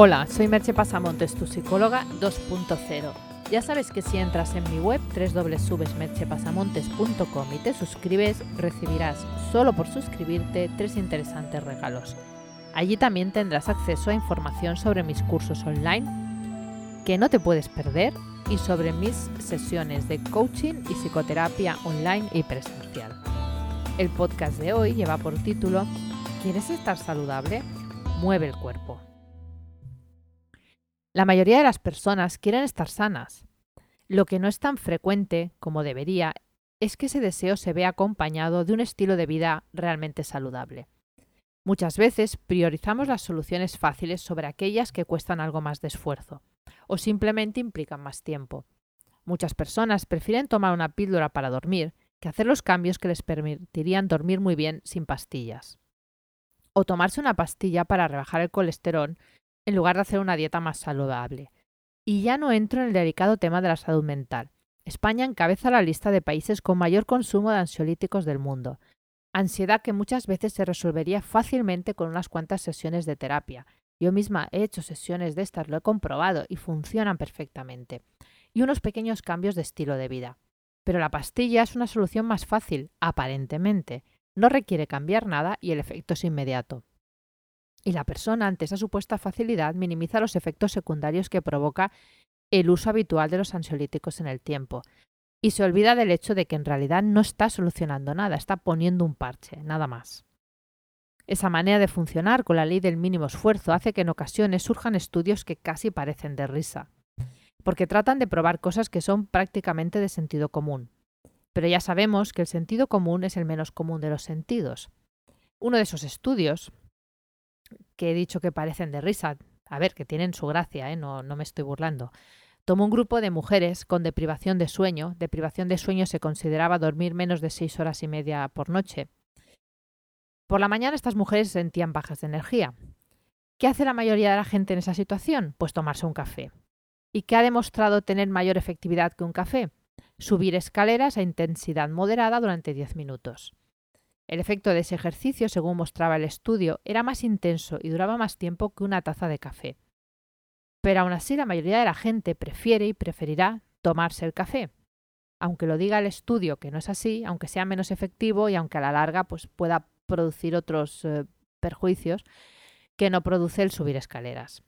Hola, soy Merche Pasamontes, tu psicóloga 2.0. Ya sabes que si entras en mi web www.merchepasamontes.com y te suscribes, recibirás solo por suscribirte tres interesantes regalos. Allí también tendrás acceso a información sobre mis cursos online que no te puedes perder y sobre mis sesiones de coaching y psicoterapia online y presencial. El podcast de hoy lleva por título ¿Quieres estar saludable? Mueve el cuerpo. La mayoría de las personas quieren estar sanas. Lo que no es tan frecuente como debería es que ese deseo se vea acompañado de un estilo de vida realmente saludable. Muchas veces priorizamos las soluciones fáciles sobre aquellas que cuestan algo más de esfuerzo o simplemente implican más tiempo. Muchas personas prefieren tomar una píldora para dormir que hacer los cambios que les permitirían dormir muy bien sin pastillas. O tomarse una pastilla para rebajar el colesterol en lugar de hacer una dieta más saludable. Y ya no entro en el delicado tema de la salud mental. España encabeza la lista de países con mayor consumo de ansiolíticos del mundo. Ansiedad que muchas veces se resolvería fácilmente con unas cuantas sesiones de terapia. Yo misma he hecho sesiones de estas, lo he comprobado y funcionan perfectamente. Y unos pequeños cambios de estilo de vida. Pero la pastilla es una solución más fácil, aparentemente. No requiere cambiar nada y el efecto es inmediato y la persona, ante esa supuesta facilidad, minimiza los efectos secundarios que provoca el uso habitual de los ansiolíticos en el tiempo y se olvida del hecho de que en realidad no está solucionando nada, está poniendo un parche, nada más. Esa manera de funcionar con la ley del mínimo esfuerzo hace que en ocasiones surjan estudios que casi parecen de risa, porque tratan de probar cosas que son prácticamente de sentido común. Pero ya sabemos que el sentido común es el menos común de los sentidos. Uno de esos estudios, que he dicho que parecen de risa, a ver, que tienen su gracia, ¿eh? no, no me estoy burlando. Tomó un grupo de mujeres con deprivación de sueño. Deprivación de sueño se consideraba dormir menos de seis horas y media por noche. Por la mañana estas mujeres sentían bajas de energía. ¿Qué hace la mayoría de la gente en esa situación? Pues tomarse un café. ¿Y qué ha demostrado tener mayor efectividad que un café? Subir escaleras a intensidad moderada durante 10 minutos. El efecto de ese ejercicio, según mostraba el estudio, era más intenso y duraba más tiempo que una taza de café. Pero aún así la mayoría de la gente prefiere y preferirá tomarse el café. Aunque lo diga el estudio que no es así, aunque sea menos efectivo y aunque a la larga pues, pueda producir otros eh, perjuicios que no produce el subir escaleras.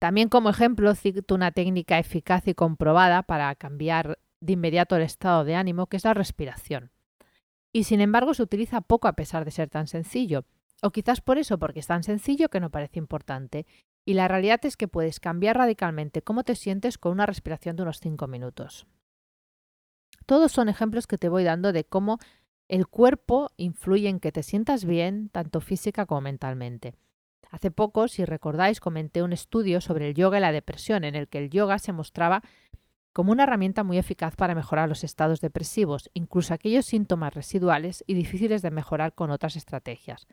También como ejemplo cito una técnica eficaz y comprobada para cambiar de inmediato el estado de ánimo, que es la respiración y sin embargo se utiliza poco a pesar de ser tan sencillo. O quizás por eso, porque es tan sencillo que no parece importante. Y la realidad es que puedes cambiar radicalmente cómo te sientes con una respiración de unos 5 minutos. Todos son ejemplos que te voy dando de cómo el cuerpo influye en que te sientas bien, tanto física como mentalmente. Hace poco, si recordáis, comenté un estudio sobre el yoga y la depresión, en el que el yoga se mostraba como una herramienta muy eficaz para mejorar los estados depresivos, incluso aquellos síntomas residuales y difíciles de mejorar con otras estrategias.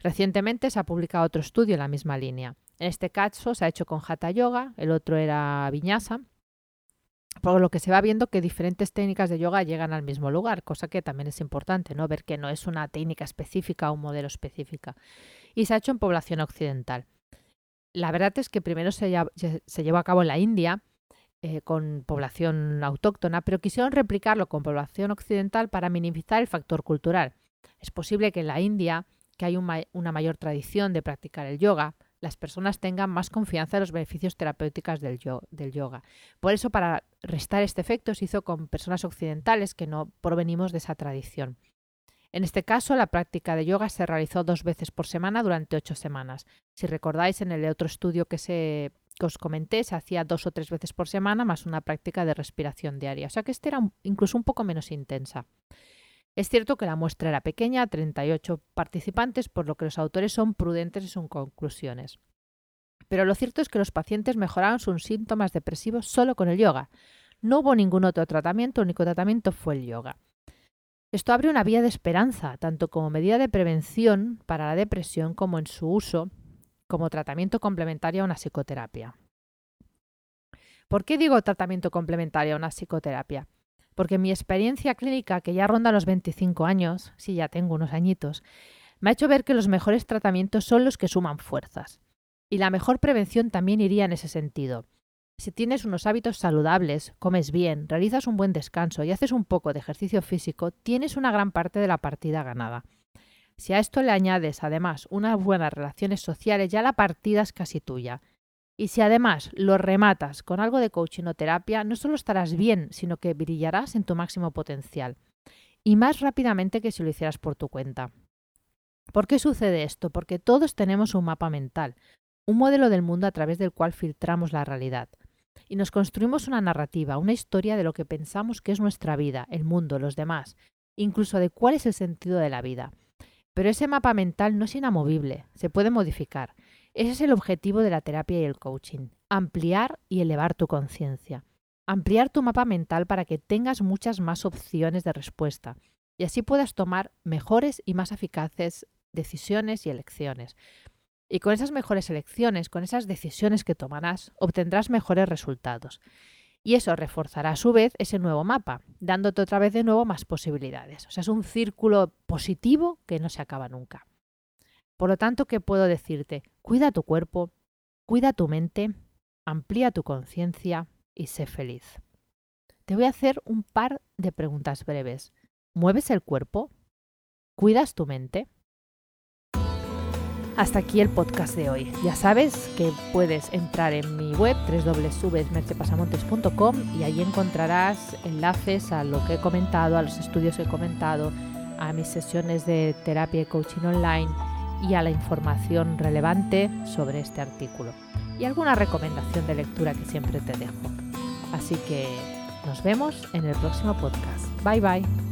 Recientemente se ha publicado otro estudio en la misma línea. En este caso se ha hecho con Hatha Yoga, el otro era Viñasa, por lo que se va viendo que diferentes técnicas de yoga llegan al mismo lugar, cosa que también es importante, ¿no? Ver que no es una técnica específica o un modelo específica. Y se ha hecho en población occidental. La verdad es que primero se, se llevó a cabo en la India eh, con población autóctona, pero quisieron replicarlo con población occidental para minimizar el factor cultural. Es posible que en la India, que hay una mayor tradición de practicar el yoga, las personas tengan más confianza en los beneficios terapéuticos del, del, yoga. Por eso, para restar este efecto, se hizo con personas occidentales que no provenimos de esa tradición. En este caso, la práctica de yoga se realizó dos veces por semana durante ocho semanas. Si recordáis, en el otro estudio que se os comenté se hacía dos o tres veces por semana más una práctica de respiración diaria. O sea que este era incluso un poco menos intensa. Es cierto que la muestra era pequeña, 38 participantes, por lo que los autores son prudentes en sus conclusiones. Pero lo cierto es que los pacientes mejoraron sus síntomas depresivos solo con el yoga. No hubo ningún otro tratamiento, el único tratamiento fue el yoga. Esto abre una vía de esperanza, tanto como medida de prevención para la depresión como en su uso como tratamiento complementario a una psicoterapia. ¿Por qué digo tratamiento complementario a una psicoterapia? Porque mi experiencia clínica, que ya ronda los 25 años, sí, ya tengo unos añitos, me ha hecho ver que los mejores tratamientos son los que suman fuerzas. Y la mejor prevención también iría en ese sentido. Si tienes unos hábitos saludables, comes bien, realizas un buen descanso y haces un poco de ejercicio físico, tienes una gran parte de la partida ganada. Si a esto le añades además unas buenas relaciones sociales, ya la partida es casi tuya. Y si además lo rematas con algo de coaching o terapia, no solo estarás bien, sino que brillarás en tu máximo potencial. Y más rápidamente que si lo hicieras por tu cuenta. ¿Por qué sucede esto? Porque todos tenemos un mapa mental, un modelo del mundo a través del cual filtramos la realidad y nos construimos una narrativa, una historia de lo que pensamos que es nuestra vida, el mundo, los demás, incluso de cuál es el sentido de la vida. Pero ese mapa mental no es inamovible, se puede modificar. Ese es el objetivo de la terapia y el coaching, ampliar y elevar tu conciencia. Ampliar tu mapa mental para que tengas muchas más opciones de respuesta y así puedas tomar mejores y más eficaces decisiones y elecciones. Y con esas mejores elecciones, con esas decisiones que tomarás, obtendrás mejores resultados. Y eso reforzará a su vez ese nuevo mapa, dándote otra vez de nuevo más posibilidades. O sea, es un círculo positivo que no se acaba nunca. Por lo tanto, ¿qué puedo decirte? Cuida tu cuerpo, cuida tu mente, amplía tu conciencia y sé feliz. Te voy a hacer un par de preguntas breves. ¿Mueves el cuerpo? ¿Cuidas tu mente? Hasta aquí el podcast de hoy. Ya sabes que puedes entrar en mi web www.mercepasamontes.com y ahí encontrarás enlaces a lo que he comentado, a los estudios que he comentado, a mis sesiones de terapia y coaching online y a la información relevante sobre este artículo y alguna recomendación de lectura que siempre te dejo. Así que nos vemos en el próximo podcast. Bye bye.